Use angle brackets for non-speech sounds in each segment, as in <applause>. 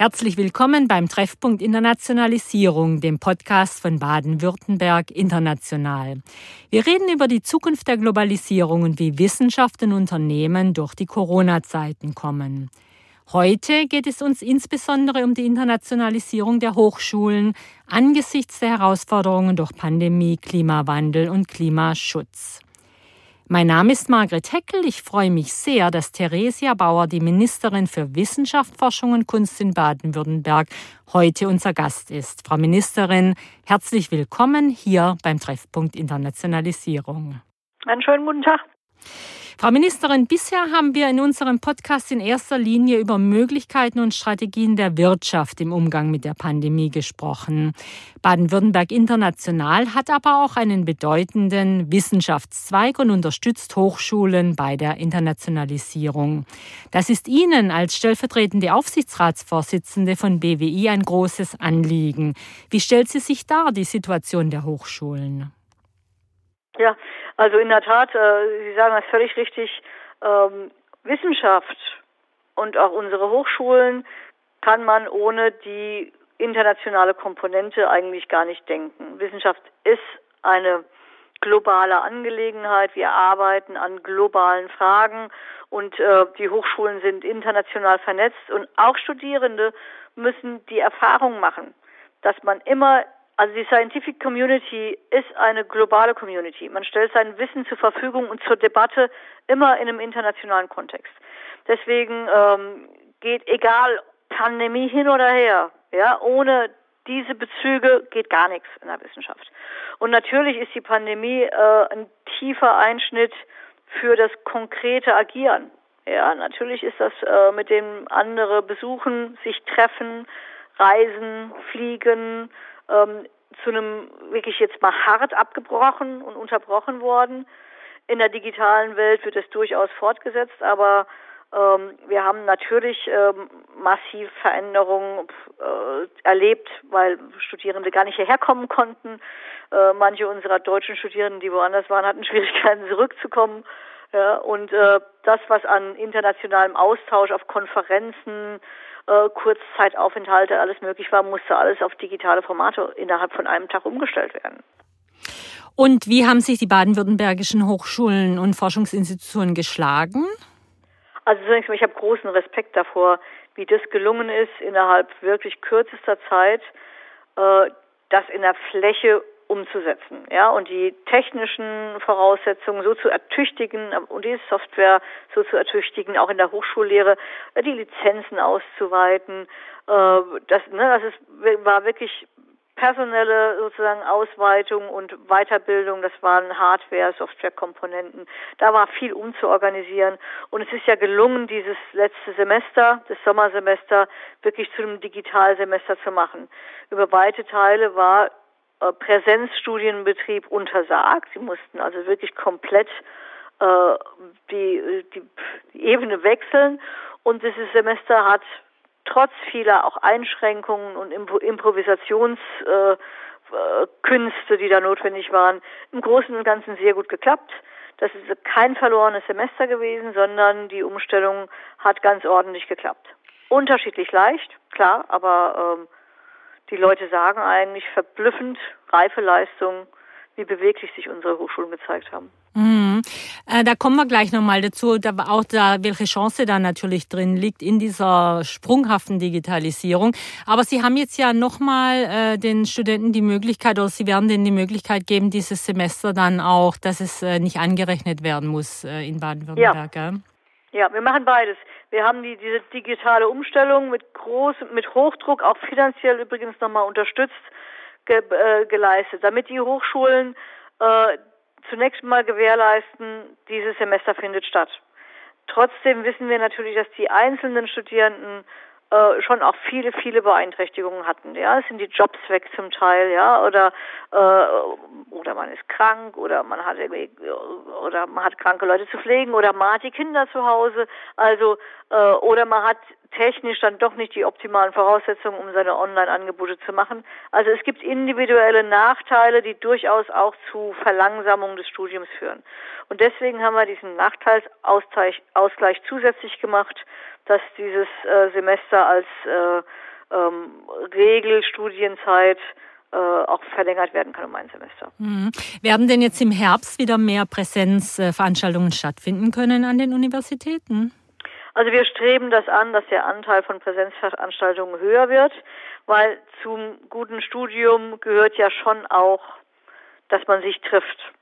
Herzlich willkommen beim Treffpunkt Internationalisierung, dem Podcast von Baden-Württemberg International. Wir reden über die Zukunft der Globalisierung und wie Wissenschaft und Unternehmen durch die Corona-Zeiten kommen. Heute geht es uns insbesondere um die Internationalisierung der Hochschulen angesichts der Herausforderungen durch Pandemie, Klimawandel und Klimaschutz. Mein Name ist Margret Heckel. Ich freue mich sehr, dass Theresia Bauer, die Ministerin für Wissenschaft, Forschung und Kunst in Baden-Württemberg, heute unser Gast ist. Frau Ministerin, herzlich willkommen hier beim Treffpunkt Internationalisierung. Einen schönen guten Tag. Frau Ministerin, bisher haben wir in unserem Podcast in erster Linie über Möglichkeiten und Strategien der Wirtschaft im Umgang mit der Pandemie gesprochen. Baden-Württemberg International hat aber auch einen bedeutenden Wissenschaftszweig und unterstützt Hochschulen bei der Internationalisierung. Das ist Ihnen als stellvertretende Aufsichtsratsvorsitzende von BWI ein großes Anliegen. Wie stellt sie sich dar, die Situation der Hochschulen? Ja, also in der Tat, äh, Sie sagen das völlig richtig, ähm, Wissenschaft und auch unsere Hochschulen kann man ohne die internationale Komponente eigentlich gar nicht denken. Wissenschaft ist eine globale Angelegenheit. Wir arbeiten an globalen Fragen und äh, die Hochschulen sind international vernetzt und auch Studierende müssen die Erfahrung machen, dass man immer also die Scientific Community ist eine globale Community. Man stellt sein Wissen zur Verfügung und zur Debatte immer in einem internationalen Kontext. Deswegen ähm, geht egal Pandemie hin oder her, ja, ohne diese Bezüge geht gar nichts in der Wissenschaft. Und natürlich ist die Pandemie äh, ein tiefer Einschnitt für das konkrete Agieren. Ja, natürlich ist das äh, mit dem andere besuchen, sich treffen, reisen, fliegen, ähm, zu einem wirklich jetzt mal hart abgebrochen und unterbrochen worden. In der digitalen Welt wird es durchaus fortgesetzt, aber ähm, wir haben natürlich ähm, massiv Veränderungen äh, erlebt, weil Studierende gar nicht hierher kommen konnten. Äh, manche unserer deutschen Studierenden, die woanders waren, hatten <laughs> Schwierigkeiten zurückzukommen. Ja, und äh, das, was an internationalem Austausch auf Konferenzen, äh, Kurzzeitaufenthalte, alles möglich war, musste alles auf digitale Formate innerhalb von einem Tag umgestellt werden. Und wie haben sich die baden-württembergischen Hochschulen und Forschungsinstitutionen geschlagen? Also ich habe großen Respekt davor, wie das gelungen ist, innerhalb wirklich kürzester Zeit äh, das in der Fläche umzusetzen, ja, und die technischen Voraussetzungen so zu ertüchtigen und die Software so zu ertüchtigen, auch in der Hochschullehre äh, die Lizenzen auszuweiten. Äh, das, ne, das ist, war wirklich personelle sozusagen Ausweitung und Weiterbildung, das waren Hardware, Softwarekomponenten. Da war viel umzuorganisieren und es ist ja gelungen, dieses letzte Semester, das Sommersemester, wirklich zu einem Digitalsemester zu machen. Über weite Teile war Präsenzstudienbetrieb untersagt. Sie mussten also wirklich komplett äh, die, die, die Ebene wechseln. Und dieses Semester hat trotz vieler auch Einschränkungen und Improvisationskünste, äh, die da notwendig waren, im Großen und Ganzen sehr gut geklappt. Das ist kein verlorenes Semester gewesen, sondern die Umstellung hat ganz ordentlich geklappt. Unterschiedlich leicht, klar, aber ähm, die Leute sagen eigentlich verblüffend reife Leistung, wie beweglich sich unsere Hochschulen gezeigt haben. Mhm. Äh, da kommen wir gleich nochmal dazu, da, auch da, welche Chance da natürlich drin liegt in dieser sprunghaften Digitalisierung. Aber Sie haben jetzt ja nochmal äh, den Studenten die Möglichkeit, oder Sie werden denen die Möglichkeit geben, dieses Semester dann auch, dass es äh, nicht angerechnet werden muss äh, in Baden-Württemberg. Ja. Ja, wir machen beides. Wir haben die, diese digitale Umstellung mit groß, mit Hochdruck, auch finanziell übrigens nochmal unterstützt, ge, äh, geleistet, damit die Hochschulen äh, zunächst mal gewährleisten, dieses Semester findet statt. Trotzdem wissen wir natürlich, dass die einzelnen Studierenden äh, schon auch viele, viele Beeinträchtigungen hatten. Ja, es sind die Jobs weg zum Teil, ja, oder äh, oder man ist krank oder man hat irgendwie oder man hat kranke Leute zu pflegen oder man hat die Kinder zu Hause, also äh, oder man hat technisch dann doch nicht die optimalen Voraussetzungen, um seine Online-Angebote zu machen. Also es gibt individuelle Nachteile, die durchaus auch zu Verlangsamung des Studiums führen. Und deswegen haben wir diesen Nachteilsausgleich Ausgleich zusätzlich gemacht dass dieses äh, Semester als äh, ähm, Regelstudienzeit äh, auch verlängert werden kann um ein Semester. Mhm. Werden denn jetzt im Herbst wieder mehr Präsenzveranstaltungen stattfinden können an den Universitäten? Also wir streben das an, dass der Anteil von Präsenzveranstaltungen höher wird, weil zum guten Studium gehört ja schon auch, dass man sich trifft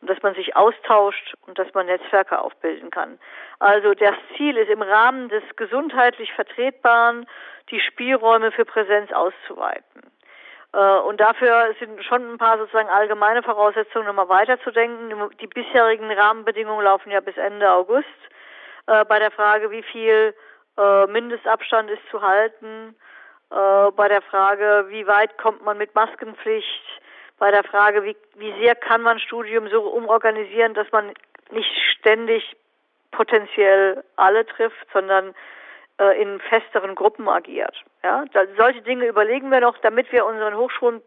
und dass man sich austauscht und dass man Netzwerke aufbilden kann. Also das Ziel ist im Rahmen des gesundheitlich Vertretbaren, die Spielräume für Präsenz auszuweiten. Äh, und dafür sind schon ein paar sozusagen allgemeine Voraussetzungen, nochmal weiterzudenken. Die bisherigen Rahmenbedingungen laufen ja bis Ende August. Äh, bei der Frage, wie viel äh, Mindestabstand ist zu halten, bei der Frage, wie weit kommt man mit Maskenpflicht, bei der Frage, wie, wie sehr kann man Studium so umorganisieren, dass man nicht ständig potenziell alle trifft, sondern äh, in festeren Gruppen agiert. Ja, da, solche Dinge überlegen wir noch, damit wir unseren Hochschulen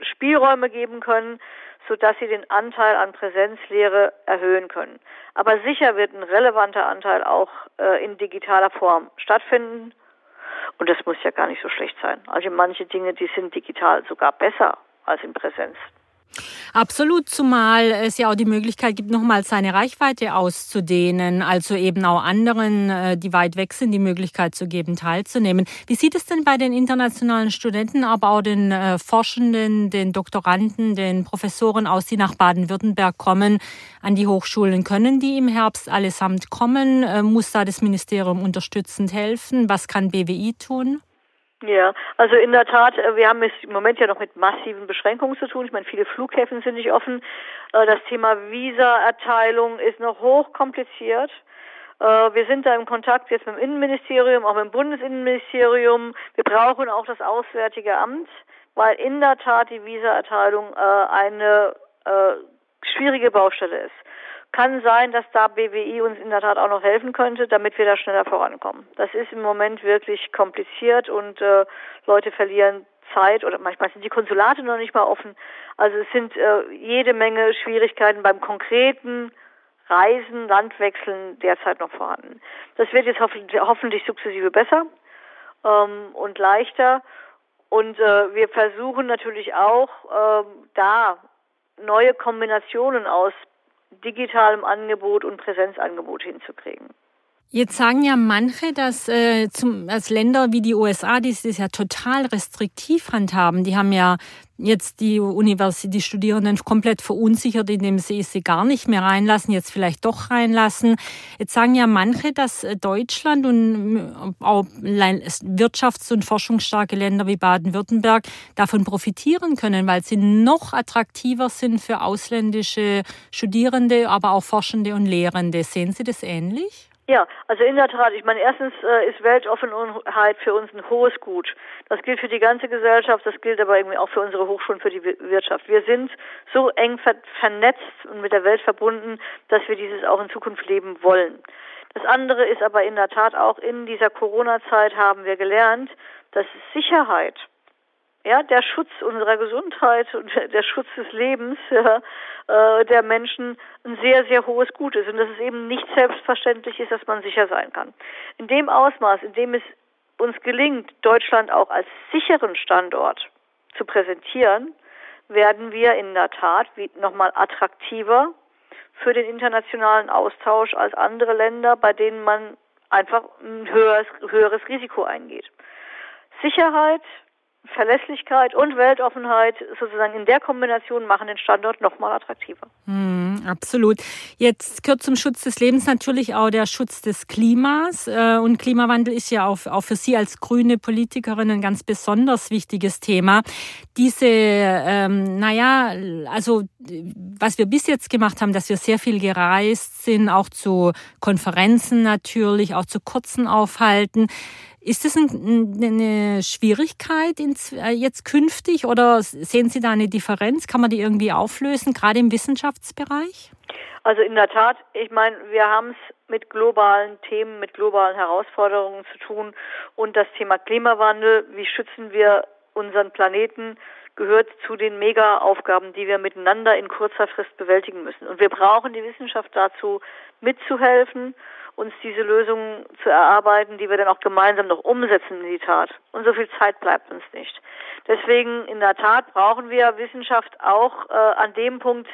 Spielräume geben können, sodass sie den Anteil an Präsenzlehre erhöhen können. Aber sicher wird ein relevanter Anteil auch äh, in digitaler Form stattfinden. Und das muss ja gar nicht so schlecht sein. Also manche Dinge, die sind digital sogar besser als in Präsenz. Absolut, zumal es ja auch die Möglichkeit gibt, nochmal seine Reichweite auszudehnen, also eben auch anderen, äh, die weit weg sind, die Möglichkeit zu geben, teilzunehmen. Wie sieht es denn bei den internationalen Studenten, aber auch den äh, Forschenden, den Doktoranden, den Professoren aus, die nach Baden-Württemberg kommen, an die Hochschulen? Können die im Herbst allesamt kommen? Äh, muss da das Ministerium unterstützend helfen? Was kann BWI tun? Ja, also in der Tat, äh, wir haben es im Moment ja noch mit massiven Beschränkungen zu tun. Ich meine, viele Flughäfen sind nicht offen. Äh, das Thema Visa-Erteilung ist noch hochkompliziert. Äh, wir sind da im Kontakt jetzt mit dem Innenministerium, auch mit dem Bundesinnenministerium. Wir brauchen auch das Auswärtige Amt, weil in der Tat die Visa-Erteilung eine schwierige Baustelle ist. Kann sein, dass da BWI uns in der Tat auch noch helfen könnte, damit wir da schneller vorankommen. Das ist im Moment wirklich kompliziert und äh, Leute verlieren Zeit oder manchmal sind die Konsulate noch nicht mal offen. Also es sind äh, jede Menge Schwierigkeiten beim konkreten Reisen, Landwechseln derzeit noch vorhanden. Das wird jetzt hoffentlich, hoffentlich sukzessive besser ähm, und leichter. Und äh, wir versuchen natürlich auch äh, da neue Kombinationen aus digitalem Angebot und Präsenzangebot hinzukriegen. Jetzt sagen ja manche, dass äh, zum, als Länder wie die USA, die das ja total restriktiv handhaben, die haben ja jetzt die Universität, die Studierenden komplett verunsichert, indem sie sie gar nicht mehr reinlassen, jetzt vielleicht doch reinlassen. Jetzt sagen ja manche, dass Deutschland und äh, auch wirtschafts- und forschungsstarke Länder wie Baden-Württemberg davon profitieren können, weil sie noch attraktiver sind für ausländische Studierende, aber auch Forschende und Lehrende. Sehen Sie das ähnlich? Ja, also in der Tat. Ich meine, erstens äh, ist Weltoffenheit für uns ein hohes Gut. Das gilt für die ganze Gesellschaft, das gilt aber irgendwie auch für unsere Hochschulen, für die Wirtschaft. Wir sind so eng ver vernetzt und mit der Welt verbunden, dass wir dieses auch in Zukunft leben wollen. Das andere ist aber in der Tat auch in dieser Corona-Zeit haben wir gelernt, dass Sicherheit ja, der Schutz unserer Gesundheit und der Schutz des Lebens ja, äh, der Menschen ein sehr, sehr hohes Gut ist und dass es eben nicht selbstverständlich ist, dass man sicher sein kann. In dem Ausmaß, in dem es uns gelingt, Deutschland auch als sicheren Standort zu präsentieren, werden wir in der Tat nochmal attraktiver für den internationalen Austausch als andere Länder, bei denen man einfach ein höheres, höheres Risiko eingeht. Sicherheit, Verlässlichkeit und Weltoffenheit sozusagen in der Kombination machen den Standort nochmal attraktiver. Mm, absolut. Jetzt gehört zum Schutz des Lebens natürlich auch der Schutz des Klimas. Äh, und Klimawandel ist ja auch, auch für Sie als grüne Politikerin ein ganz besonders wichtiges Thema. Diese, ähm, naja, also was wir bis jetzt gemacht haben, dass wir sehr viel gereist sind, auch zu Konferenzen natürlich, auch zu kurzen Aufhalten. Ist das eine Schwierigkeit äh, jetzt künftig oder sehen Sie da eine Differenz? Kann man die irgendwie auflösen, gerade im Wissenschaftsbereich? Also in der Tat, ich meine, wir haben es mit globalen Themen, mit globalen Herausforderungen zu tun und das Thema Klimawandel, wie schützen wir unseren Planeten, gehört zu den Mega-Aufgaben, die wir miteinander in kurzer Frist bewältigen müssen. Und wir brauchen die Wissenschaft dazu, mitzuhelfen uns diese Lösungen zu erarbeiten, die wir dann auch gemeinsam noch umsetzen in die Tat. Und so viel Zeit bleibt uns nicht. Deswegen in der Tat brauchen wir Wissenschaft auch äh, an dem Punkt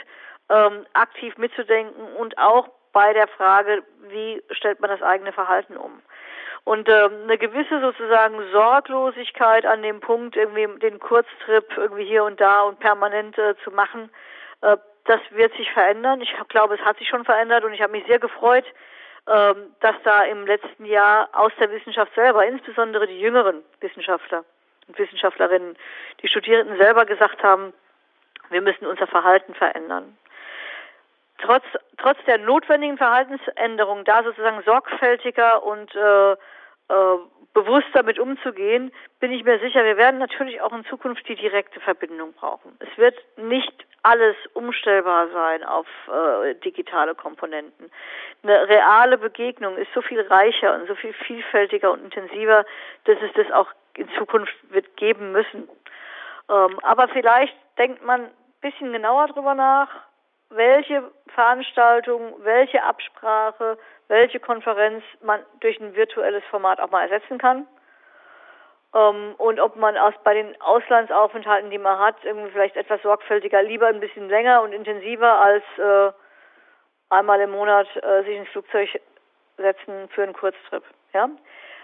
ähm, aktiv mitzudenken und auch bei der Frage, wie stellt man das eigene Verhalten um. Und ähm, eine gewisse sozusagen Sorglosigkeit an dem Punkt, irgendwie den Kurztrip irgendwie hier und da und permanent äh, zu machen, äh, das wird sich verändern. Ich glaube, es hat sich schon verändert und ich habe mich sehr gefreut, dass da im letzten Jahr aus der Wissenschaft selber, insbesondere die jüngeren Wissenschaftler und Wissenschaftlerinnen, die Studierenden selber gesagt haben, wir müssen unser Verhalten verändern. Trotz, trotz der notwendigen Verhaltensänderung da sozusagen sorgfältiger und äh, äh, bewusst damit umzugehen, bin ich mir sicher, wir werden natürlich auch in Zukunft die direkte Verbindung brauchen. Es wird nicht alles umstellbar sein auf äh, digitale Komponenten. Eine reale Begegnung ist so viel reicher und so viel vielfältiger und intensiver, dass es das auch in Zukunft wird geben müssen. Ähm, aber vielleicht denkt man ein bisschen genauer drüber nach, welche Veranstaltung, welche Absprache, welche Konferenz man durch ein virtuelles Format auch mal ersetzen kann. Ähm, und ob man aus, bei den Auslandsaufenthalten, die man hat, irgendwie vielleicht etwas sorgfältiger, lieber ein bisschen länger und intensiver als äh, einmal im Monat äh, sich ins Flugzeug setzen für einen Kurztrip. Ja?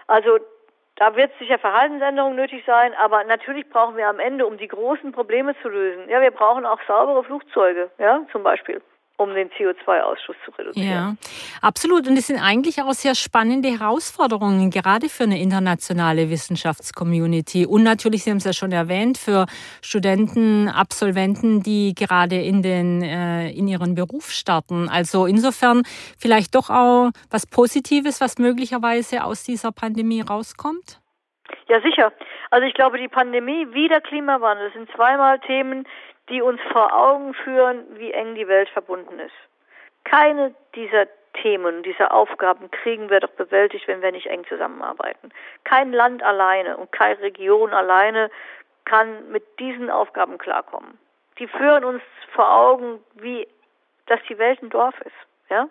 Also da wird sicher Verhaltensänderung nötig sein, aber natürlich brauchen wir am Ende, um die großen Probleme zu lösen, ja, wir brauchen auch saubere Flugzeuge, ja, zum Beispiel um den CO2-Ausstoß zu reduzieren. Ja, absolut. Und es sind eigentlich auch sehr spannende Herausforderungen, gerade für eine internationale Wissenschaftscommunity. Und natürlich, Sie haben es ja schon erwähnt, für Studenten, Absolventen, die gerade in, den, äh, in ihren Beruf starten. Also insofern vielleicht doch auch was Positives, was möglicherweise aus dieser Pandemie rauskommt? Ja, sicher. Also ich glaube, die Pandemie wie der Klimawandel sind zweimal Themen, die uns vor Augen führen, wie eng die Welt verbunden ist. Keine dieser Themen, dieser Aufgaben kriegen wir doch bewältigt, wenn wir nicht eng zusammenarbeiten. Kein Land alleine und keine Region alleine kann mit diesen Aufgaben klarkommen. Die führen uns vor Augen, wie, dass die Welt ein Dorf ist, ja?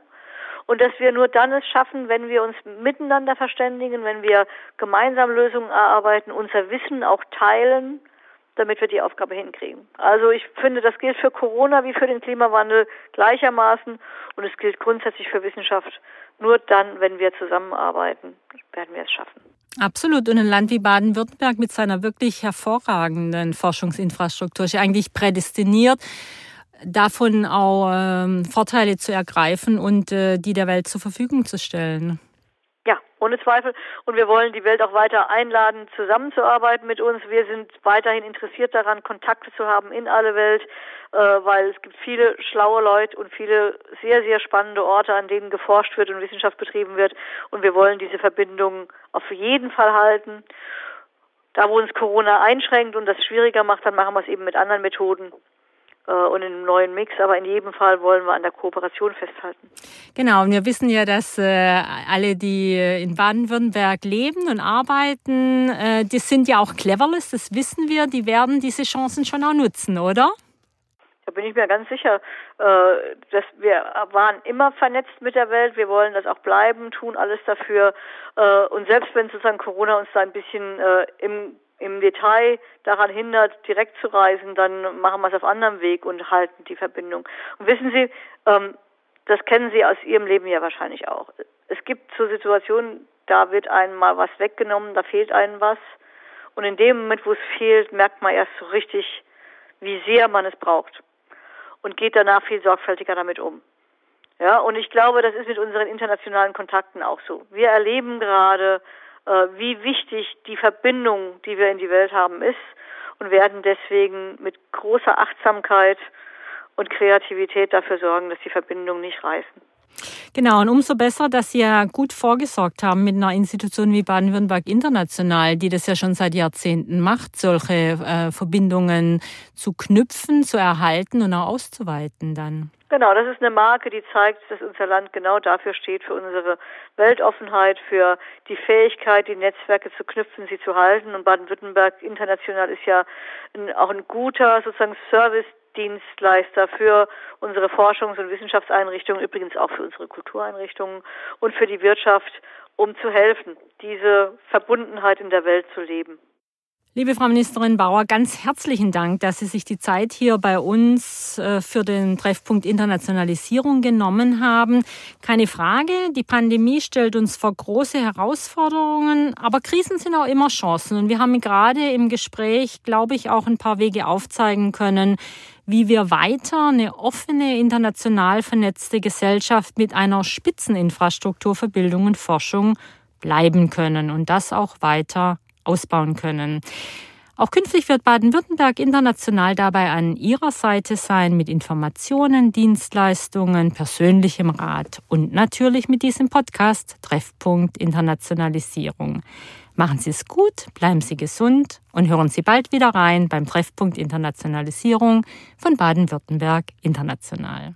Und dass wir nur dann es schaffen, wenn wir uns miteinander verständigen, wenn wir gemeinsam Lösungen erarbeiten, unser Wissen auch teilen damit wir die Aufgabe hinkriegen. Also ich finde, das gilt für Corona wie für den Klimawandel gleichermaßen und es gilt grundsätzlich für Wissenschaft. Nur dann, wenn wir zusammenarbeiten, werden wir es schaffen. Absolut. Und ein Land wie Baden-Württemberg mit seiner wirklich hervorragenden Forschungsinfrastruktur ist eigentlich prädestiniert, davon auch ähm, Vorteile zu ergreifen und äh, die der Welt zur Verfügung zu stellen. Ohne Zweifel. Und wir wollen die Welt auch weiter einladen, zusammenzuarbeiten mit uns. Wir sind weiterhin interessiert daran, Kontakte zu haben in alle Welt, äh, weil es gibt viele schlaue Leute und viele sehr, sehr spannende Orte, an denen geforscht wird und Wissenschaft betrieben wird. Und wir wollen diese Verbindungen auf jeden Fall halten. Da, wo uns Corona einschränkt und das schwieriger macht, dann machen wir es eben mit anderen Methoden. Äh, und in einem neuen Mix. Aber in jedem Fall wollen wir an der Kooperation festhalten. Genau, und wir wissen ja, dass äh, alle, die in Baden-Württemberg leben und arbeiten, äh, die sind ja auch cleverless, das wissen wir, die werden diese Chancen schon auch nutzen, oder? Da bin ich mir ganz sicher, äh, dass wir waren immer vernetzt mit der Welt. Wir wollen das auch bleiben, tun alles dafür. Äh, und selbst wenn sozusagen Corona uns da ein bisschen äh, im im Detail daran hindert, direkt zu reisen, dann machen wir es auf anderem Weg und halten die Verbindung. Und wissen Sie, ähm, das kennen Sie aus Ihrem Leben ja wahrscheinlich auch. Es gibt so Situationen, da wird einem mal was weggenommen, da fehlt einem was. Und in dem Moment, wo es fehlt, merkt man erst so richtig, wie sehr man es braucht. Und geht danach viel sorgfältiger damit um. Ja, und ich glaube, das ist mit unseren internationalen Kontakten auch so. Wir erleben gerade, wie wichtig die Verbindung, die wir in die Welt haben, ist und werden deswegen mit großer Achtsamkeit und Kreativität dafür sorgen, dass die Verbindungen nicht reißen. Genau, und umso besser, dass Sie ja gut vorgesorgt haben mit einer Institution wie Baden-Württemberg International, die das ja schon seit Jahrzehnten macht, solche äh, Verbindungen zu knüpfen, zu erhalten und auch auszuweiten dann. Genau, das ist eine Marke, die zeigt, dass unser Land genau dafür steht, für unsere Weltoffenheit, für die Fähigkeit, die Netzwerke zu knüpfen, sie zu halten. Und Baden-Württemberg international ist ja ein, auch ein guter sozusagen Service Dienstleister für unsere Forschungs- und Wissenschaftseinrichtungen, übrigens auch für unsere Kultureinrichtungen und für die Wirtschaft, um zu helfen, diese Verbundenheit in der Welt zu leben. Liebe Frau Ministerin Bauer, ganz herzlichen Dank, dass Sie sich die Zeit hier bei uns äh, für den Treffpunkt Internationalisierung genommen haben. Keine Frage, die Pandemie stellt uns vor große Herausforderungen, aber Krisen sind auch immer Chancen. Und wir haben gerade im Gespräch, glaube ich, auch ein paar Wege aufzeigen können, wie wir weiter eine offene, international vernetzte Gesellschaft mit einer Spitzeninfrastruktur für Bildung und Forschung bleiben können und das auch weiter ausbauen können. Auch künftig wird Baden-Württemberg international dabei an Ihrer Seite sein mit Informationen, Dienstleistungen, persönlichem Rat und natürlich mit diesem Podcast Treffpunkt Internationalisierung. Machen Sie es gut, bleiben Sie gesund und hören Sie bald wieder rein beim Treffpunkt Internationalisierung von Baden-Württemberg International.